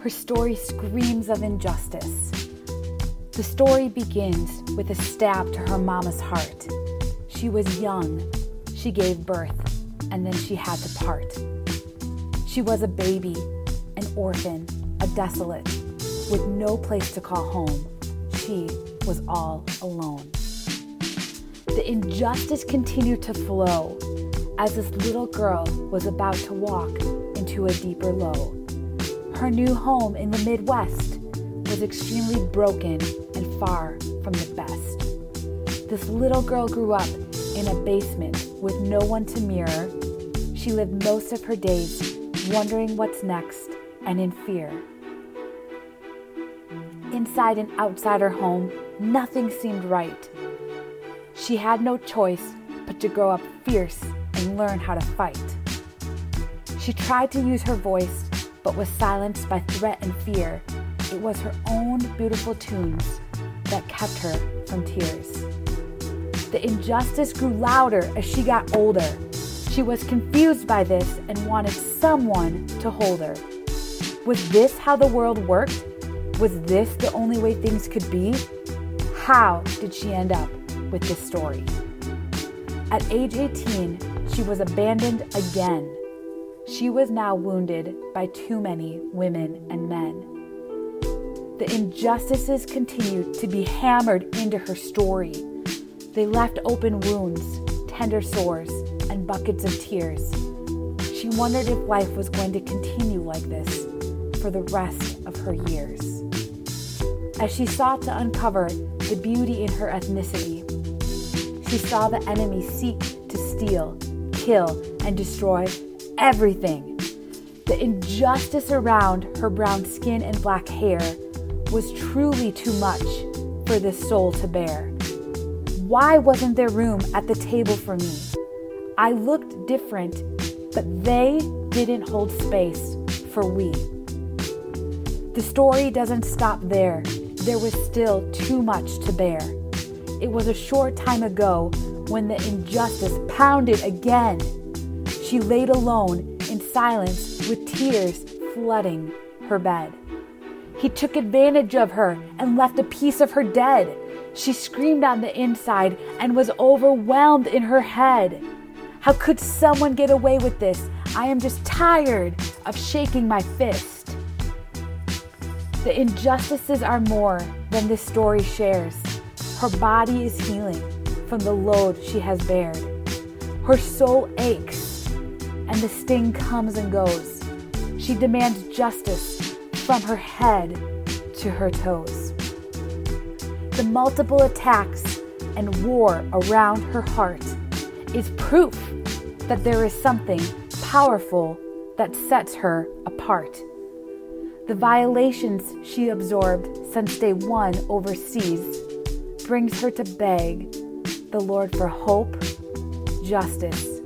Her story screams of injustice. The story begins with a stab to her mama's heart. She was young, she gave birth, and then she had to part. She was a baby, an orphan, a desolate, with no place to call home. She was all alone. The injustice continued to flow as this little girl was about to walk into a deeper low. Her new home in the Midwest was extremely broken and far from the best. This little girl grew up in a basement with no one to mirror. She lived most of her days wondering what's next and in fear. Inside and outside her home, nothing seemed right. She had no choice but to grow up fierce and learn how to fight. She tried to use her voice, but was silenced by threat and fear. It was her own beautiful tunes that kept her from tears. The injustice grew louder as she got older. She was confused by this and wanted someone to hold her. Was this how the world worked? Was this the only way things could be? How did she end up with this story? At age 18, she was abandoned again. She was now wounded by too many women and men. The injustices continued to be hammered into her story. They left open wounds, tender sores, and buckets of tears. She wondered if life was going to continue like this for the rest of her years. As she sought to uncover the beauty in her ethnicity, she saw the enemy seek to steal, kill, and destroy everything. The injustice around her brown skin and black hair was truly too much for this soul to bear. Why wasn't there room at the table for me? I looked different, but they didn't hold space for we. The story doesn't stop there. There was still too much to bear. It was a short time ago when the injustice pounded again. She laid alone in silence with tears flooding her bed. He took advantage of her and left a piece of her dead. She screamed on the inside and was overwhelmed in her head. How could someone get away with this? I am just tired of shaking my fist. The injustices are more than this story shares. Her body is healing from the load she has bared. Her soul aches, and the sting comes and goes. She demands justice from her head to her toes. The multiple attacks and war around her heart is proof that there is something powerful that sets her apart. The violations she absorbed since day one overseas brings her to beg the Lord for hope, justice,